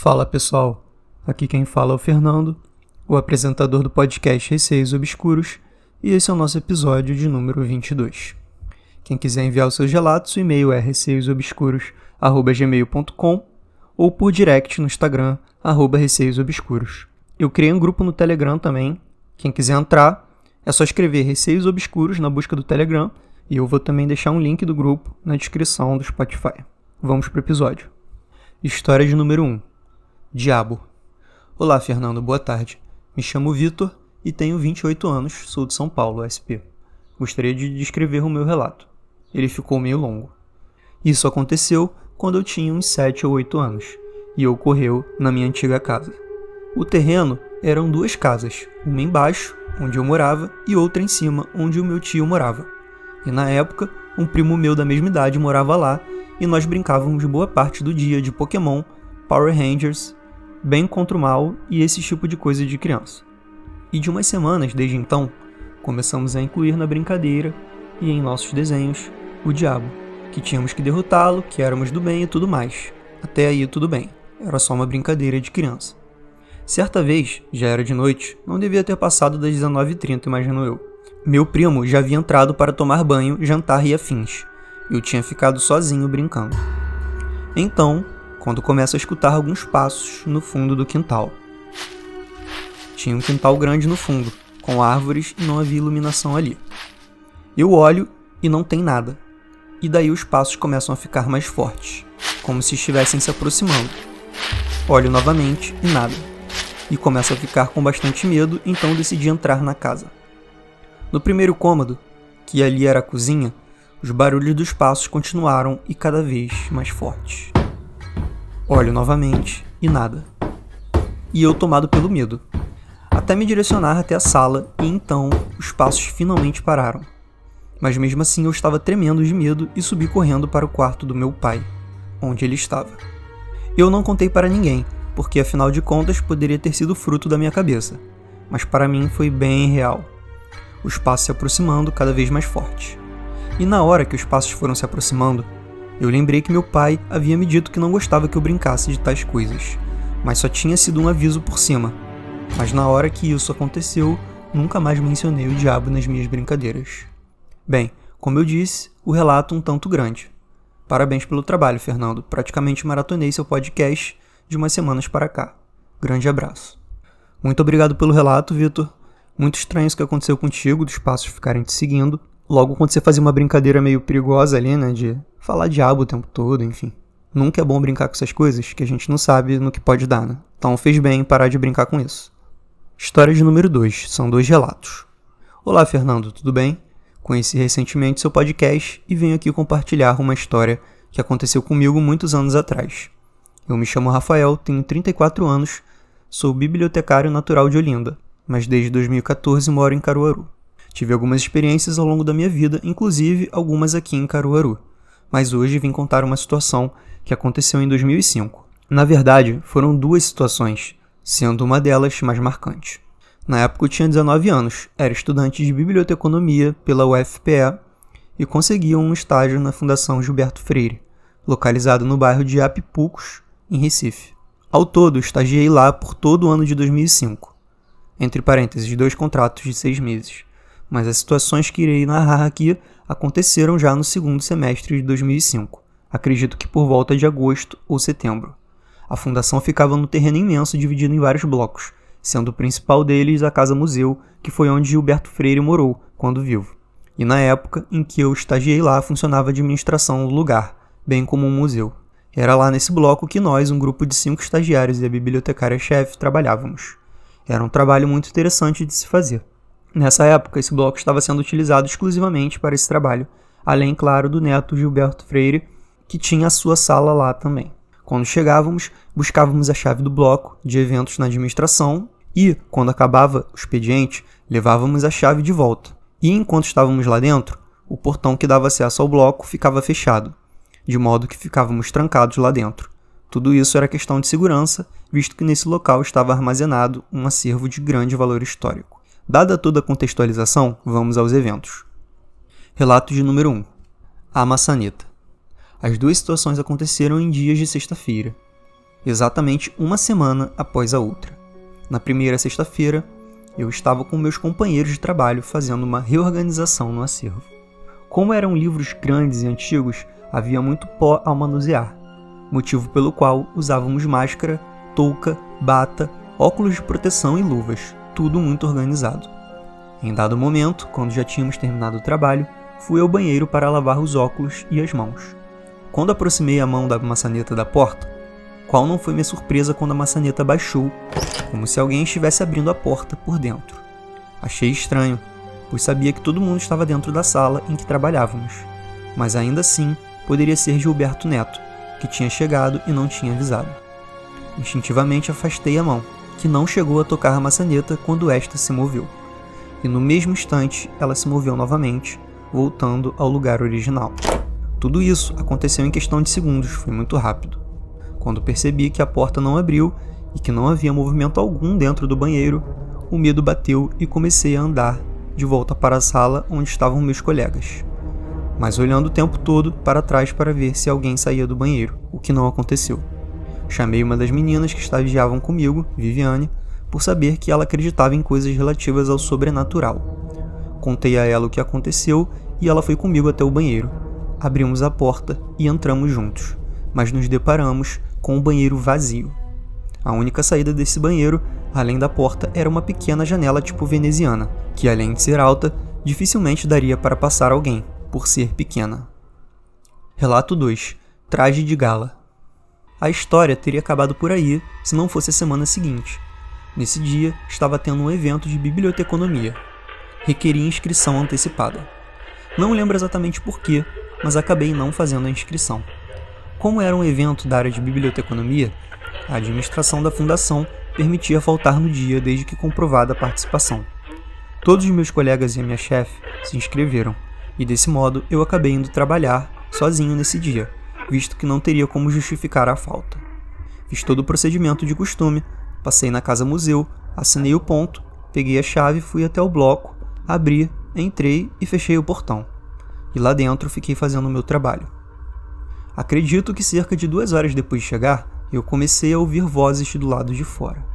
Fala pessoal, aqui quem fala é o Fernando, o apresentador do podcast Receios Obscuros, e esse é o nosso episódio de número 22. Quem quiser enviar os seus relatos, o e-mail é receiosobscuros.gmail.com ou por direct no Instagram, receiosobscuros. Eu criei um grupo no Telegram também, quem quiser entrar, é só escrever Receios Obscuros na busca do Telegram e eu vou também deixar um link do grupo na descrição do Spotify. Vamos pro episódio. História de número 1 Diabo. Olá, Fernando, boa tarde. Me chamo Vitor e tenho 28 anos, sou de São Paulo, SP. Gostaria de descrever o meu relato. Ele ficou meio longo. Isso aconteceu quando eu tinha uns 7 ou 8 anos e ocorreu na minha antiga casa. O terreno eram duas casas, uma embaixo, onde eu morava, e outra em cima, onde o meu tio morava. E na época, um primo meu da mesma idade morava lá e nós brincávamos boa parte do dia de Pokémon, Power Rangers bem contra o mal e esse tipo de coisa de criança. E de umas semanas desde então, começamos a incluir na brincadeira e em nossos desenhos o diabo, que tínhamos que derrotá-lo, que éramos do bem e tudo mais. Até aí tudo bem, era só uma brincadeira de criança. Certa vez, já era de noite, não devia ter passado das 19h30, imagino eu. Meu primo já havia entrado para tomar banho, jantar e afins. Eu tinha ficado sozinho brincando. Então, quando começo a escutar alguns passos no fundo do quintal. Tinha um quintal grande no fundo, com árvores e não havia iluminação ali. Eu olho e não tem nada. E daí os passos começam a ficar mais fortes, como se estivessem se aproximando. Olho novamente e nada. E começo a ficar com bastante medo, então decidi entrar na casa. No primeiro cômodo, que ali era a cozinha, os barulhos dos passos continuaram e cada vez mais fortes. Olho novamente e nada. E eu tomado pelo medo. Até me direcionar até a sala e então os passos finalmente pararam. Mas mesmo assim eu estava tremendo de medo e subi correndo para o quarto do meu pai, onde ele estava. Eu não contei para ninguém, porque afinal de contas poderia ter sido fruto da minha cabeça, mas para mim foi bem real. Os passos se aproximando cada vez mais fortes. E na hora que os passos foram se aproximando, eu lembrei que meu pai havia me dito que não gostava que eu brincasse de tais coisas, mas só tinha sido um aviso por cima. Mas na hora que isso aconteceu, nunca mais mencionei o diabo nas minhas brincadeiras. Bem, como eu disse, o relato um tanto grande. Parabéns pelo trabalho, Fernando. Praticamente maratonei seu podcast de umas semanas para cá. Grande abraço. Muito obrigado pelo relato, Vitor. Muito estranho isso que aconteceu contigo, dos passos ficarem te seguindo. Logo quando você fazia uma brincadeira meio perigosa ali, né, de falar diabo o tempo todo, enfim. Nunca é bom brincar com essas coisas que a gente não sabe no que pode dar, né? Então fez bem parar de brincar com isso. História de número 2, são dois relatos. Olá, Fernando, tudo bem? Conheci recentemente seu podcast e venho aqui compartilhar uma história que aconteceu comigo muitos anos atrás. Eu me chamo Rafael, tenho 34 anos, sou bibliotecário natural de Olinda, mas desde 2014 moro em Caruaru. Tive algumas experiências ao longo da minha vida, inclusive algumas aqui em Caruaru mas hoje vim contar uma situação que aconteceu em 2005. Na verdade, foram duas situações, sendo uma delas mais marcante. Na época eu tinha 19 anos, era estudante de biblioteconomia pela UFPE e conseguia um estágio na Fundação Gilberto Freire, localizado no bairro de Apipucos, em Recife. Ao todo, estagiei lá por todo o ano de 2005, entre parênteses, dois contratos de seis meses. Mas as situações que irei narrar aqui aconteceram já no segundo semestre de 2005, acredito que por volta de agosto ou setembro. A fundação ficava no terreno imenso dividido em vários blocos, sendo o principal deles a Casa Museu, que foi onde Gilberto Freire morou quando vivo. E na época em que eu estagiei lá funcionava a administração do lugar, bem como um museu. Era lá nesse bloco que nós, um grupo de cinco estagiários e a bibliotecária-chefe, trabalhávamos. Era um trabalho muito interessante de se fazer. Nessa época, esse bloco estava sendo utilizado exclusivamente para esse trabalho, além, claro, do neto Gilberto Freire, que tinha a sua sala lá também. Quando chegávamos, buscávamos a chave do bloco de eventos na administração e, quando acabava o expediente, levávamos a chave de volta. E enquanto estávamos lá dentro, o portão que dava acesso ao bloco ficava fechado, de modo que ficávamos trancados lá dentro. Tudo isso era questão de segurança, visto que nesse local estava armazenado um acervo de grande valor histórico. Dada toda a contextualização, vamos aos eventos. Relato de número 1. A maçaneta. As duas situações aconteceram em dias de sexta-feira. exatamente uma semana após a outra. Na primeira sexta-feira, eu estava com meus companheiros de trabalho fazendo uma reorganização no acervo. Como eram livros grandes e antigos, havia muito pó ao manusear, motivo pelo qual usávamos máscara, touca, bata, óculos de proteção e luvas, tudo muito organizado. Em dado momento, quando já tínhamos terminado o trabalho, fui ao banheiro para lavar os óculos e as mãos. Quando aproximei a mão da maçaneta da porta, qual não foi minha surpresa quando a maçaneta baixou, como se alguém estivesse abrindo a porta por dentro. Achei estranho, pois sabia que todo mundo estava dentro da sala em que trabalhávamos, mas ainda assim poderia ser Gilberto Neto, que tinha chegado e não tinha avisado. Instintivamente afastei a mão, que não chegou a tocar a maçaneta quando esta se moveu. E no mesmo instante ela se moveu novamente, voltando ao lugar original. Tudo isso aconteceu em questão de segundos, foi muito rápido. Quando percebi que a porta não abriu e que não havia movimento algum dentro do banheiro, o medo bateu e comecei a andar de volta para a sala onde estavam meus colegas. Mas olhando o tempo todo para trás para ver se alguém saía do banheiro, o que não aconteceu. Chamei uma das meninas que estagiavam comigo, Viviane, por saber que ela acreditava em coisas relativas ao sobrenatural. Contei a ela o que aconteceu e ela foi comigo até o banheiro. Abrimos a porta e entramos juntos, mas nos deparamos com o banheiro vazio. A única saída desse banheiro, além da porta, era uma pequena janela tipo veneziana, que além de ser alta, dificilmente daria para passar alguém, por ser pequena. Relato 2 Traje de gala. A história teria acabado por aí se não fosse a semana seguinte. Nesse dia, estava tendo um evento de biblioteconomia. Requeria inscrição antecipada. Não lembro exatamente porquê, mas acabei não fazendo a inscrição. Como era um evento da área de biblioteconomia, a administração da fundação permitia faltar no dia desde que comprovada a participação. Todos os meus colegas e a minha chefe se inscreveram, e desse modo eu acabei indo trabalhar sozinho nesse dia, visto que não teria como justificar a falta. Fiz todo o procedimento de costume, passei na casa museu, assinei o ponto, peguei a chave, fui até o bloco, abri, entrei e fechei o portão. E lá dentro fiquei fazendo o meu trabalho. Acredito que cerca de duas horas depois de chegar, eu comecei a ouvir vozes do lado de fora.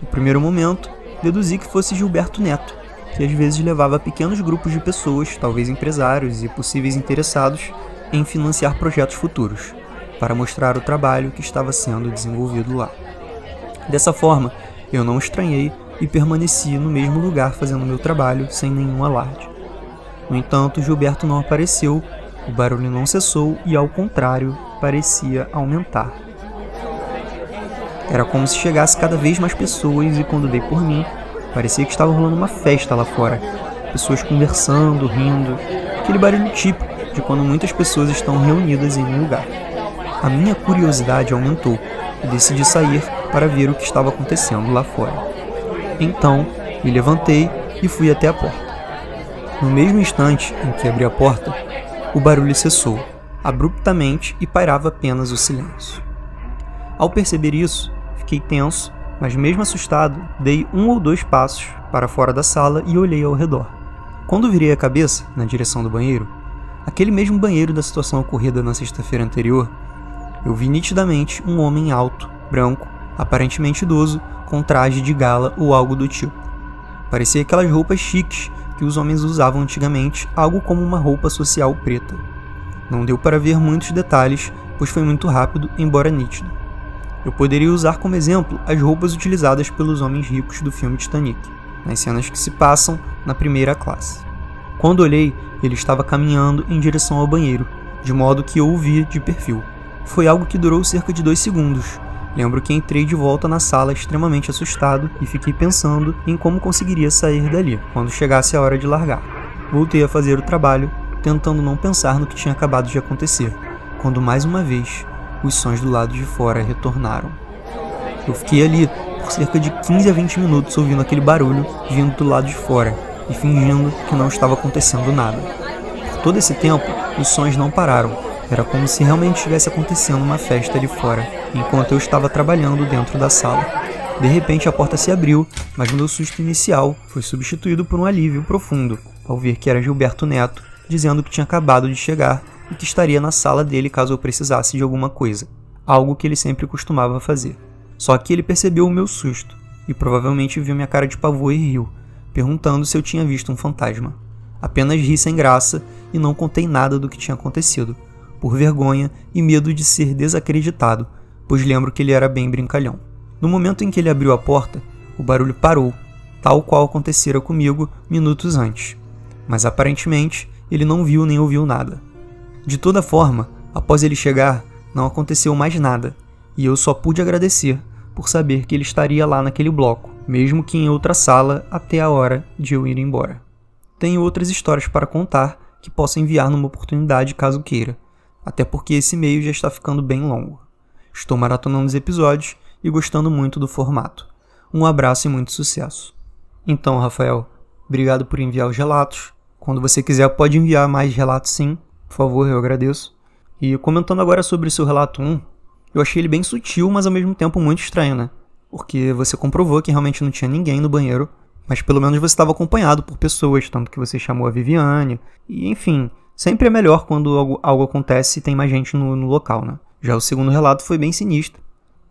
No primeiro momento, deduzi que fosse Gilberto Neto, que às vezes levava pequenos grupos de pessoas, talvez empresários e possíveis interessados, em financiar projetos futuros, para mostrar o trabalho que estava sendo desenvolvido lá. Dessa forma, eu não estranhei e permaneci no mesmo lugar fazendo meu trabalho sem nenhum alarde. No entanto, Gilberto não apareceu, o barulho não cessou e, ao contrário, parecia aumentar. Era como se chegasse cada vez mais pessoas e quando dei por mim, parecia que estava rolando uma festa lá fora. Pessoas conversando, rindo, aquele barulho típico de quando muitas pessoas estão reunidas em um lugar. A minha curiosidade aumentou e decidi sair para ver o que estava acontecendo lá fora. Então, me levantei e fui até a porta. No mesmo instante em que abri a porta, o barulho cessou abruptamente e pairava apenas o silêncio. Ao perceber isso, fiquei tenso, mas mesmo assustado, dei um ou dois passos para fora da sala e olhei ao redor. Quando virei a cabeça na direção do banheiro, aquele mesmo banheiro da situação ocorrida na sexta-feira anterior, eu vi nitidamente um homem alto, branco, aparentemente idoso, com traje de gala ou algo do tipo. Parecia aquelas roupas chiques que os homens usavam antigamente, algo como uma roupa social preta. Não deu para ver muitos detalhes, pois foi muito rápido, embora nítido. Eu poderia usar como exemplo as roupas utilizadas pelos homens ricos do filme Titanic, nas cenas que se passam na primeira classe. Quando olhei, ele estava caminhando em direção ao banheiro, de modo que eu o vi de perfil. Foi algo que durou cerca de dois segundos. Lembro que entrei de volta na sala extremamente assustado e fiquei pensando em como conseguiria sair dali quando chegasse a hora de largar. Voltei a fazer o trabalho tentando não pensar no que tinha acabado de acontecer, quando mais uma vez os sons do lado de fora retornaram. Eu fiquei ali por cerca de 15 a 20 minutos ouvindo aquele barulho vindo do lado de fora e fingindo que não estava acontecendo nada. Por todo esse tempo, os sons não pararam. Era como se realmente estivesse acontecendo uma festa ali fora, enquanto eu estava trabalhando dentro da sala. De repente a porta se abriu, mas meu susto inicial foi substituído por um alívio profundo ao ver que era Gilberto Neto dizendo que tinha acabado de chegar e que estaria na sala dele caso eu precisasse de alguma coisa. algo que ele sempre costumava fazer. Só que ele percebeu o meu susto e provavelmente viu minha cara de pavor e riu, perguntando se eu tinha visto um fantasma. Apenas ri sem graça e não contei nada do que tinha acontecido, por vergonha e medo de ser desacreditado, pois lembro que ele era bem brincalhão. No momento em que ele abriu a porta, o barulho parou, tal qual acontecera comigo minutos antes. Mas aparentemente ele não viu nem ouviu nada. De toda forma, após ele chegar, não aconteceu mais nada, e eu só pude agradecer por saber que ele estaria lá naquele bloco, mesmo que em outra sala até a hora de eu ir embora. Tenho outras histórias para contar que posso enviar numa oportunidade caso queira, até porque esse e-mail já está ficando bem longo. Estou maratonando os episódios e gostando muito do formato. Um abraço e muito sucesso. Então, Rafael, obrigado por enviar os relatos. Quando você quiser, pode enviar mais relatos sim. Por favor, eu agradeço. E comentando agora sobre seu relato 1, eu achei ele bem sutil, mas ao mesmo tempo muito estranho, né? Porque você comprovou que realmente não tinha ninguém no banheiro, mas pelo menos você estava acompanhado por pessoas, tanto que você chamou a Viviane. E enfim, sempre é melhor quando algo, algo acontece e tem mais gente no, no local, né? Já o segundo relato foi bem sinistro.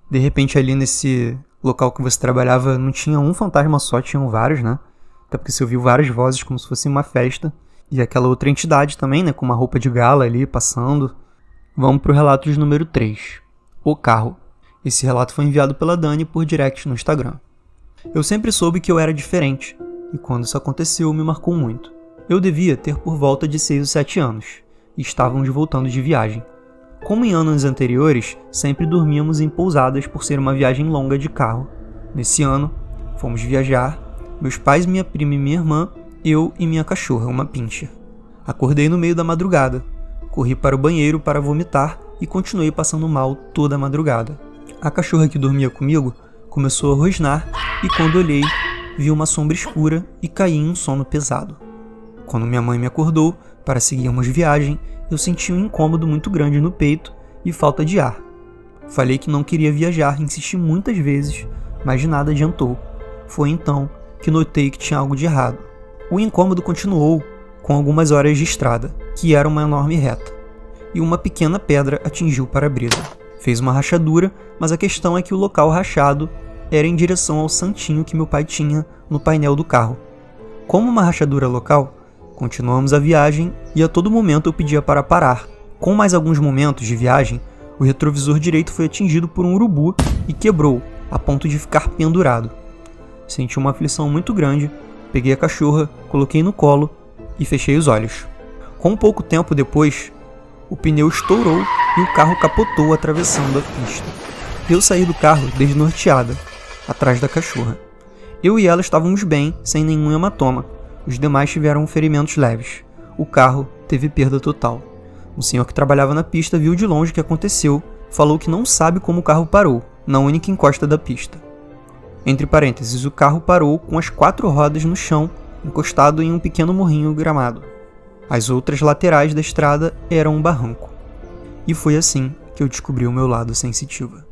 De repente, ali nesse local que você trabalhava, não tinha um fantasma só, tinham vários, né? Até porque você ouviu várias vozes como se fosse uma festa. E aquela outra entidade também, né? Com uma roupa de gala ali passando. Vamos pro relato de número 3. O carro. Esse relato foi enviado pela Dani por direct no Instagram. Eu sempre soube que eu era diferente, e quando isso aconteceu me marcou muito. Eu devia ter por volta de 6 ou 7 anos, e estávamos voltando de viagem. Como em anos anteriores, sempre dormíamos em pousadas por ser uma viagem longa de carro. Nesse ano, fomos viajar, meus pais, minha prima e minha irmã, eu e minha cachorra, uma pincher. Acordei no meio da madrugada, corri para o banheiro para vomitar e continuei passando mal toda a madrugada. A cachorra que dormia comigo começou a rosnar e quando olhei, vi uma sombra escura e caí em um sono pesado. Quando minha mãe me acordou para seguirmos viagem, eu senti um incômodo muito grande no peito e falta de ar. Falei que não queria viajar, insisti muitas vezes, mas de nada adiantou. Foi então que notei que tinha algo de errado. O incômodo continuou com algumas horas de estrada, que era uma enorme reta, e uma pequena pedra atingiu o para-brisa. Fez uma rachadura, mas a questão é que o local rachado era em direção ao santinho que meu pai tinha no painel do carro. Como uma rachadura local, continuamos a viagem e a todo momento eu pedia para parar. Com mais alguns momentos de viagem, o retrovisor direito foi atingido por um urubu e quebrou, a ponto de ficar pendurado. Senti uma aflição muito grande, peguei a cachorra, coloquei no colo e fechei os olhos. Com pouco tempo depois, o pneu estourou e o carro capotou atravessando a pista. Eu saí do carro desnorteada, atrás da cachorra. Eu e ela estávamos bem, sem nenhum hematoma. Os demais tiveram ferimentos leves. O carro teve perda total. O senhor que trabalhava na pista viu de longe o que aconteceu, falou que não sabe como o carro parou, na única encosta da pista. Entre parênteses, o carro parou com as quatro rodas no chão, encostado em um pequeno morrinho gramado. As outras laterais da estrada eram um barranco. E foi assim que eu descobri o meu lado sensitiva.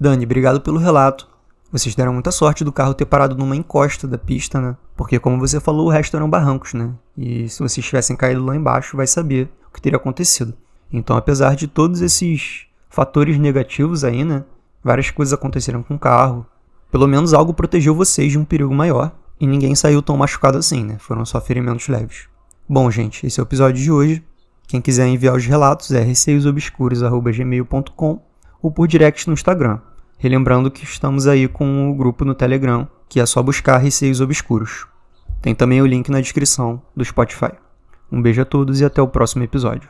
Dani, obrigado pelo relato. Vocês deram muita sorte do carro ter parado numa encosta da pista, né? Porque, como você falou, o resto eram barrancos, né? E se vocês tivessem caído lá embaixo, vai saber o que teria acontecido. Então, apesar de todos esses fatores negativos aí, né? Várias coisas aconteceram com o carro. Pelo menos algo protegeu vocês de um perigo maior. E ninguém saiu tão machucado assim, né? Foram só ferimentos leves. Bom, gente, esse é o episódio de hoje. Quem quiser enviar os relatos é receiosobscuros.gmail.com ou por direct no Instagram. Relembrando que estamos aí com o grupo no Telegram, que é só buscar Receios Obscuros. Tem também o link na descrição do Spotify. Um beijo a todos e até o próximo episódio.